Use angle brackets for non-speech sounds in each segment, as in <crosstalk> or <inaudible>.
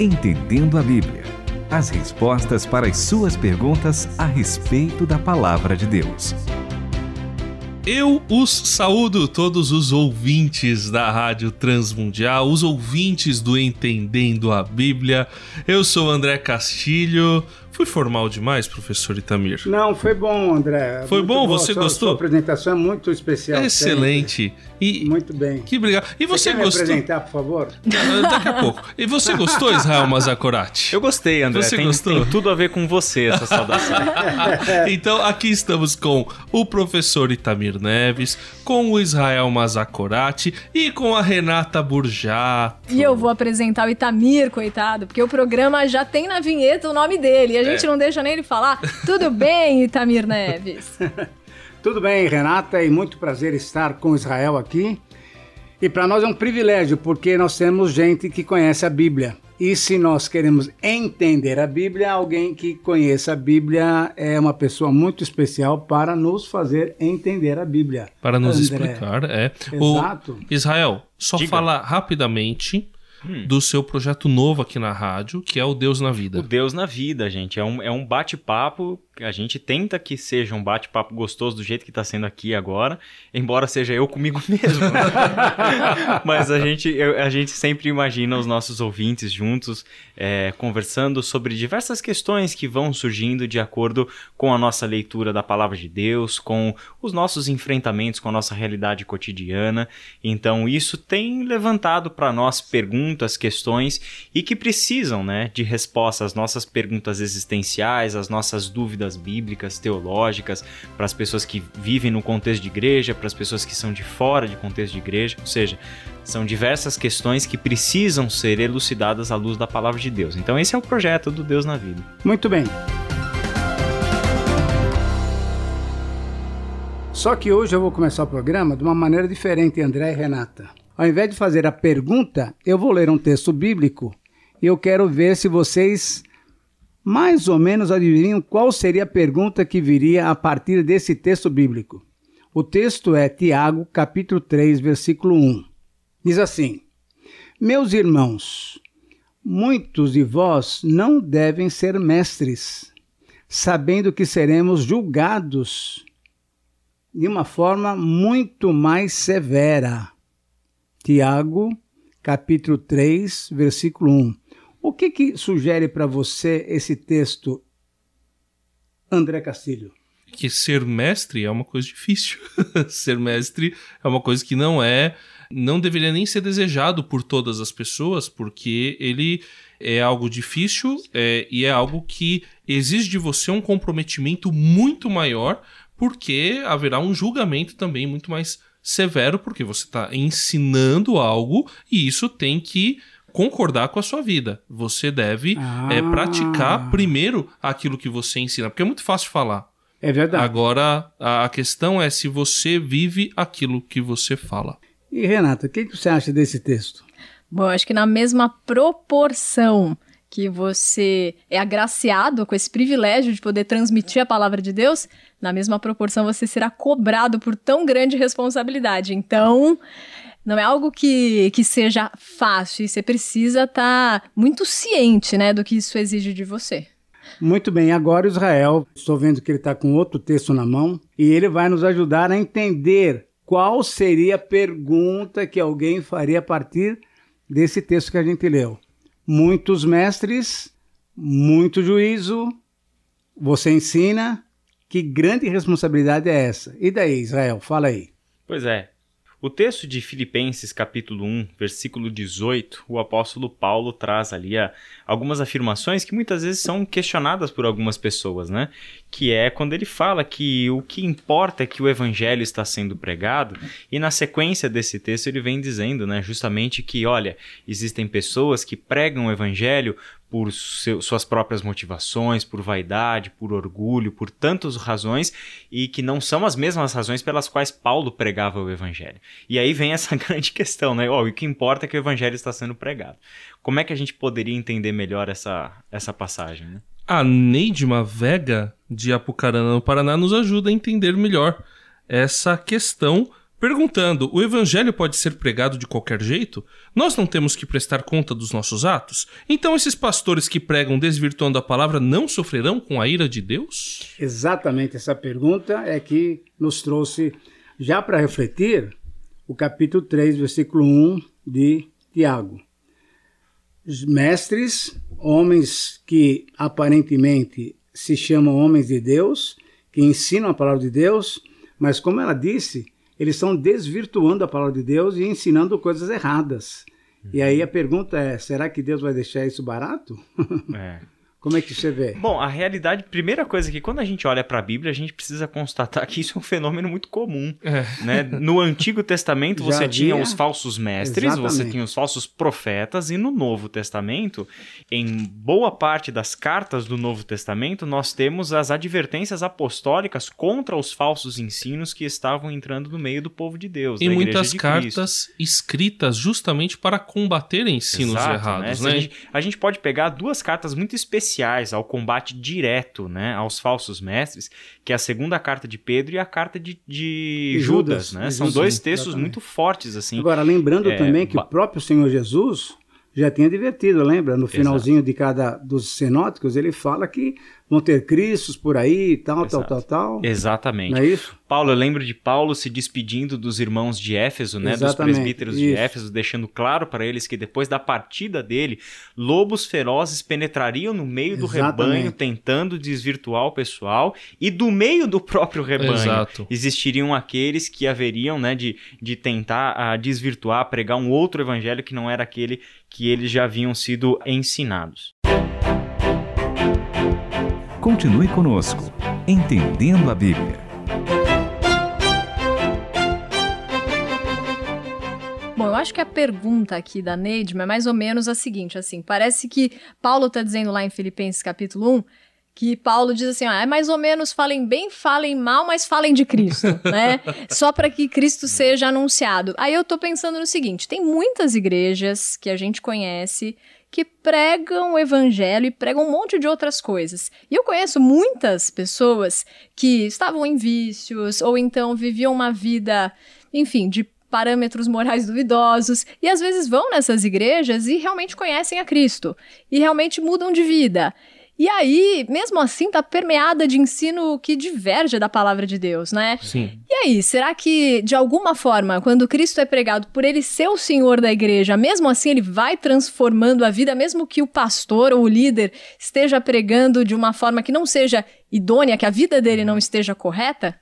Entendendo a Bíblia. As respostas para as suas perguntas a respeito da palavra de Deus. Eu os saúdo todos os ouvintes da Rádio Transmundial, os ouvintes do Entendendo a Bíblia. Eu sou André Castilho, Fui formal demais, professor Itamir? Não, foi bom, André. Foi bom? Você sua, gostou? Sua apresentação é muito especial. Excelente. E, muito bem. Que obrigado. E você, você quer gostou? me apresentar, por favor? Daqui a pouco. E você gostou, Israel Mazakorati? Eu gostei, André. Você tem, gostou? Tem tudo a ver com você, essa saudação. <laughs> então, aqui estamos com o professor Itamir Neves, com o Israel Mazakorati e com a Renata Burjato. E eu vou apresentar o Itamir, coitado, porque o programa já tem na vinheta o nome dele. E a a gente é. não deixa nem ele falar. Tudo bem, Itamir Neves? <laughs> Tudo bem, Renata, e muito prazer estar com Israel aqui. E para nós é um privilégio, porque nós temos gente que conhece a Bíblia. E se nós queremos entender a Bíblia, alguém que conheça a Bíblia é uma pessoa muito especial para nos fazer entender a Bíblia. Para nos André. explicar, é. Exato. O Israel, só Diga. falar rapidamente hum. do seu projeto novo aqui na rádio, que é o Deus na Vida. O Deus na Vida, gente. É um, é um bate-papo a gente tenta que seja um bate-papo gostoso do jeito que está sendo aqui agora, embora seja eu comigo <laughs> mesmo. Mas a gente, a gente sempre imagina os nossos ouvintes juntos é, conversando sobre diversas questões que vão surgindo de acordo com a nossa leitura da palavra de Deus, com os nossos enfrentamentos com a nossa realidade cotidiana. Então, isso tem levantado para nós perguntas, questões e que precisam né, de respostas às nossas perguntas existenciais, às nossas dúvidas dúvidas bíblicas, teológicas, para as pessoas que vivem no contexto de igreja, para as pessoas que são de fora de contexto de igreja, ou seja, são diversas questões que precisam ser elucidadas à luz da palavra de Deus. Então esse é o projeto do Deus na vida. Muito bem. Só que hoje eu vou começar o programa de uma maneira diferente, André e Renata. Ao invés de fazer a pergunta, eu vou ler um texto bíblico e eu quero ver se vocês mais ou menos adivinham qual seria a pergunta que viria a partir desse texto bíblico. O texto é Tiago, capítulo 3, versículo 1. Diz assim: Meus irmãos, muitos de vós não devem ser mestres, sabendo que seremos julgados de uma forma muito mais severa. Tiago, capítulo 3, versículo 1. O que, que sugere para você esse texto, André Castilho? Que ser mestre é uma coisa difícil. <laughs> ser mestre é uma coisa que não é. Não deveria nem ser desejado por todas as pessoas, porque ele é algo difícil é, e é algo que exige de você um comprometimento muito maior, porque haverá um julgamento também muito mais severo, porque você está ensinando algo e isso tem que concordar com a sua vida. Você deve ah. é, praticar primeiro aquilo que você ensina, porque é muito fácil falar. É verdade. Agora, a questão é se você vive aquilo que você fala. E Renata, o que, que você acha desse texto? Bom, acho que na mesma proporção que você é agraciado com esse privilégio de poder transmitir a palavra de Deus, na mesma proporção você será cobrado por tão grande responsabilidade. Então, não é algo que, que seja fácil, e você precisa estar tá muito ciente né, do que isso exige de você. Muito bem, agora Israel, estou vendo que ele está com outro texto na mão e ele vai nos ajudar a entender qual seria a pergunta que alguém faria a partir desse texto que a gente leu. Muitos mestres, muito juízo, você ensina, que grande responsabilidade é essa? E daí, Israel, fala aí. Pois é, o texto de Filipenses, capítulo 1, versículo 18, o apóstolo Paulo traz ali a, algumas afirmações que muitas vezes são questionadas por algumas pessoas, né? Que é quando ele fala que o que importa é que o evangelho está sendo pregado, e na sequência desse texto ele vem dizendo, né, justamente que, olha, existem pessoas que pregam o evangelho por seu, suas próprias motivações, por vaidade, por orgulho, por tantas razões e que não são as mesmas razões pelas quais Paulo pregava o evangelho. E aí vem essa <laughs> grande questão, né? Oh, o que importa é que o evangelho está sendo pregado. Como é que a gente poderia entender melhor essa, essa passagem? Né? A Neidma Vega, de Apucarana, no Paraná, nos ajuda a entender melhor essa questão perguntando: o evangelho pode ser pregado de qualquer jeito? Nós não temos que prestar conta dos nossos atos? Então esses pastores que pregam desvirtuando a palavra não sofrerão com a ira de Deus? Exatamente essa pergunta é que nos trouxe já para refletir o capítulo 3, versículo 1 de Tiago. Mestres, homens que aparentemente se chamam homens de Deus, que ensinam a palavra de Deus, mas como ela disse, eles estão desvirtuando a palavra de Deus e ensinando coisas erradas. Uhum. E aí a pergunta é: será que Deus vai deixar isso barato? É. <laughs> Como é que você vê? Bom, a realidade, primeira coisa é que quando a gente olha para a Bíblia, a gente precisa constatar que isso é um fenômeno muito comum. É. Né? No Antigo Testamento você havia... tinha os falsos mestres, Exatamente. você tinha os falsos profetas, e no Novo Testamento, em boa parte das cartas do Novo Testamento, nós temos as advertências apostólicas contra os falsos ensinos que estavam entrando no meio do povo de Deus. E muitas de cartas escritas justamente para combater ensinos Exato, errados. Né? né? A, gente, a gente pode pegar duas cartas muito específicas ao combate direto né, aos falsos mestres, que é a segunda carta de Pedro e a carta de, de Judas. Judas, né? São dois textos exatamente. muito fortes. assim. Agora, lembrando é, também que o próprio Senhor Jesus já tinha advertido, lembra? No finalzinho Exato. de cada dos sinóticos, ele fala que vão ter cristos por aí, tal, Exato. tal, tal, tal. Exatamente. Não é isso? Paulo, eu lembro de Paulo se despedindo dos irmãos de Éfeso, né, Exatamente. dos presbíteros isso. de Éfeso, deixando claro para eles que depois da partida dele, lobos ferozes penetrariam no meio do Exatamente. rebanho, tentando desvirtuar o pessoal, e do meio do próprio rebanho Exato. existiriam aqueles que haveriam, né, de, de tentar uh, desvirtuar, pregar um outro evangelho que não era aquele que eles já haviam sido ensinados. Continue conosco, entendendo a Bíblia. Bom, eu acho que a pergunta aqui da Neidma é mais ou menos a seguinte, assim, parece que Paulo está dizendo lá em Filipenses capítulo 1 que Paulo diz assim, ó, é mais ou menos falem bem, falem mal, mas falem de Cristo, <laughs> né? Só para que Cristo seja anunciado. Aí eu tô pensando no seguinte, tem muitas igrejas que a gente conhece que pregam o evangelho e pregam um monte de outras coisas. E eu conheço muitas pessoas que estavam em vícios ou então viviam uma vida, enfim, de parâmetros morais duvidosos e às vezes vão nessas igrejas e realmente conhecem a Cristo e realmente mudam de vida. E aí, mesmo assim, tá permeada de ensino que diverge da palavra de Deus, né? Sim. E aí, será que, de alguma forma, quando Cristo é pregado por ele ser o Senhor da igreja, mesmo assim ele vai transformando a vida, mesmo que o pastor ou o líder esteja pregando de uma forma que não seja idônea, que a vida dele não esteja correta?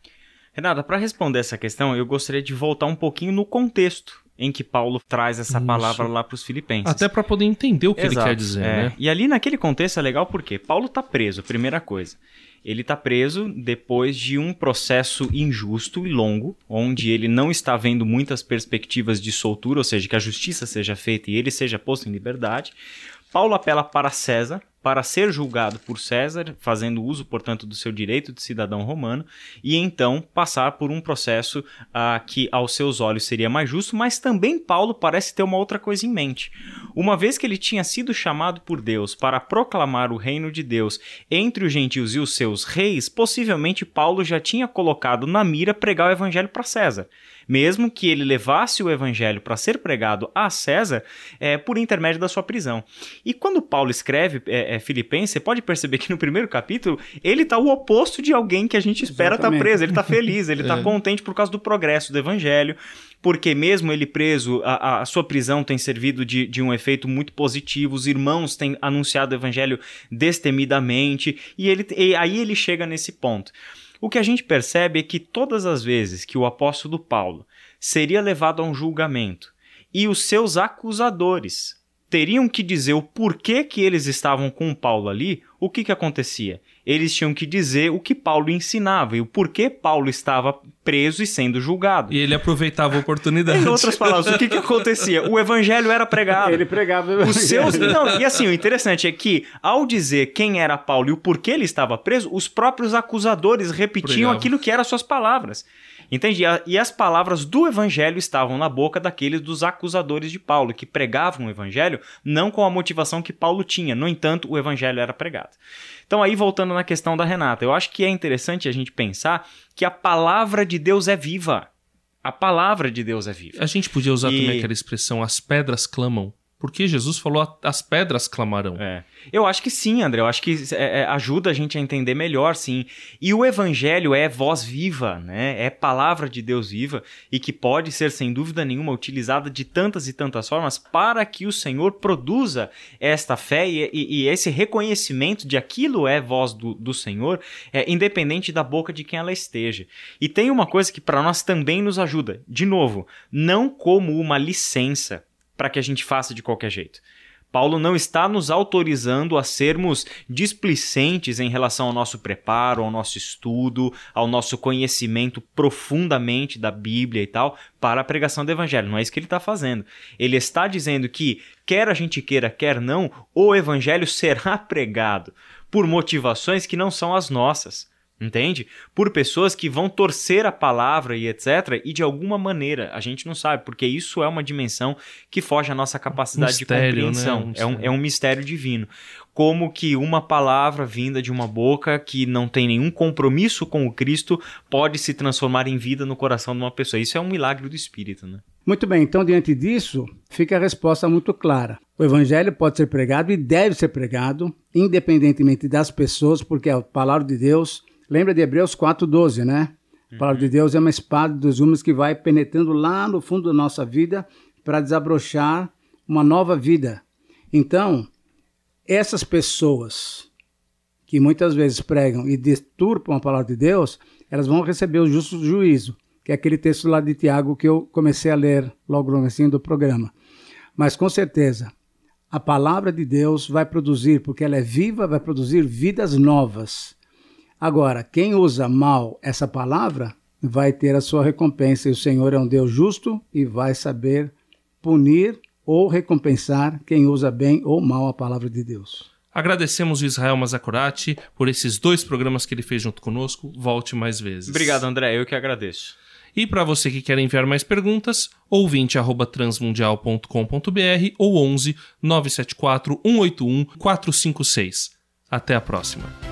Renata, para responder essa questão, eu gostaria de voltar um pouquinho no contexto em que Paulo traz essa Isso. palavra lá para os filipenses. Até para poder entender o que Exato, ele quer dizer, é. né? E ali naquele contexto é legal porque Paulo está preso, primeira coisa. Ele está preso depois de um processo injusto e longo, onde ele não está vendo muitas perspectivas de soltura, ou seja, que a justiça seja feita e ele seja posto em liberdade. Paulo apela para César para ser julgado por César, fazendo uso, portanto, do seu direito de cidadão romano, e então passar por um processo uh, que, aos seus olhos, seria mais justo, mas também Paulo parece ter uma outra coisa em mente. Uma vez que ele tinha sido chamado por Deus para proclamar o reino de Deus entre os gentios e os seus reis, possivelmente Paulo já tinha colocado na mira pregar o evangelho para César mesmo que ele levasse o evangelho para ser pregado a César é, por intermédio da sua prisão. E quando Paulo escreve é, é, Filipenses, você pode perceber que no primeiro capítulo ele está o oposto de alguém que a gente espera estar tá preso. Ele está feliz, ele está <laughs> é. contente por causa do progresso do evangelho, porque mesmo ele preso, a, a sua prisão tem servido de, de, um efeito muito positivo, os irmãos têm anunciado o evangelho destemidamente, e, ele, e aí ele chega nesse ponto. O que a gente percebe é que todas as vezes que o apóstolo Paulo seria levado a um julgamento e os seus acusadores teriam que dizer o porquê que eles estavam com Paulo ali, o que, que acontecia? Eles tinham que dizer o que Paulo ensinava e o porquê Paulo estava preso e sendo julgado. E ele aproveitava a oportunidade. em outras palavras, o que, que acontecia? O evangelho era pregado. Ele pregava Os seus... Não, e assim, o interessante é que, ao dizer quem era Paulo e o porquê ele estava preso, os próprios acusadores repetiam Pregava. aquilo que eram suas palavras. Entende? E as palavras do evangelho estavam na boca daqueles dos acusadores de Paulo, que pregavam o evangelho não com a motivação que Paulo tinha. No entanto, o evangelho era pregado. Então, aí voltando na questão da Renata, eu acho que é interessante a gente pensar que a palavra de Deus é viva. A palavra de Deus é viva. A gente podia usar E- também aquela expressão as pedras clamam. Porque Jesus falou as pedras clamarão. É. Eu acho que sim, André. Eu acho que é, é, ajuda a gente a entender melhor, sim. E o evangelho é voz viva, né? É palavra de Deus viva e que pode ser, sem dúvida nenhuma, utilizada de tantas e tantas formas para que o Senhor produza esta fé e, e- e esse reconhecimento de aquilo é voz do, do Senhor, é, independente da boca de quem ela esteja. E tem uma coisa que para nós também nos ajuda. De novo, não como uma licença para que a gente faça de qualquer jeito. Paulo não está nos autorizando a sermos displicentes em relação ao nosso preparo, ao nosso estudo, ao nosso conhecimento profundamente da Bíblia e tal, para a pregação do Evangelho. Não é isso que ele está fazendo. Ele está dizendo que, quer a gente queira, quer não, o Evangelho será <laughs> pregado por motivações que não são as nossas. Entende? Por pessoas que vão torcer a palavra e etc. E de alguma maneira, a gente não sabe, porque isso é uma dimensão que foge à nossa capacidade Mistério, de compreensão. né? Um é, um, mistério. é um mistério divino. Como que uma palavra vinda de uma boca que não tem nenhum compromisso com o Cristo pode se transformar em vida no coração de uma pessoa. Isso é um milagre do Espírito, né? Muito bem, então diante disso, fica a resposta muito clara. O evangelho pode ser pregado e deve ser pregado, independentemente das pessoas, porque a palavra de Deus, lembra de Hebreus 4:12, né? A palavra de Deus é uma espada dos gumes que vai penetrando lá no fundo da nossa vida para desabrochar uma nova vida. Então, essas pessoas que muitas vezes pregam e deturpam a palavra de Deus, elas vão receber o justo juízo, que é aquele texto lá de Tiago que eu comecei a ler logo no comecinho do programa. Mas com certeza, a palavra de Deus vai produzir, porque ela é viva, vai produzir vidas novas. Agora, quem usa mal essa palavra vai ter a sua recompensa, e o Senhor é um Deus justo e vai saber punir ou recompensar quem usa bem ou mal a palavra de Deus. Agradecemos o Israel Mazakurati por esses dois programas que ele fez junto conosco. Volte mais vezes. Obrigado, André. Eu que agradeço. E para você que quer enviar mais perguntas, ouvinte arroba transmundial.com.br ou 11 974 181 456. Até a próxima.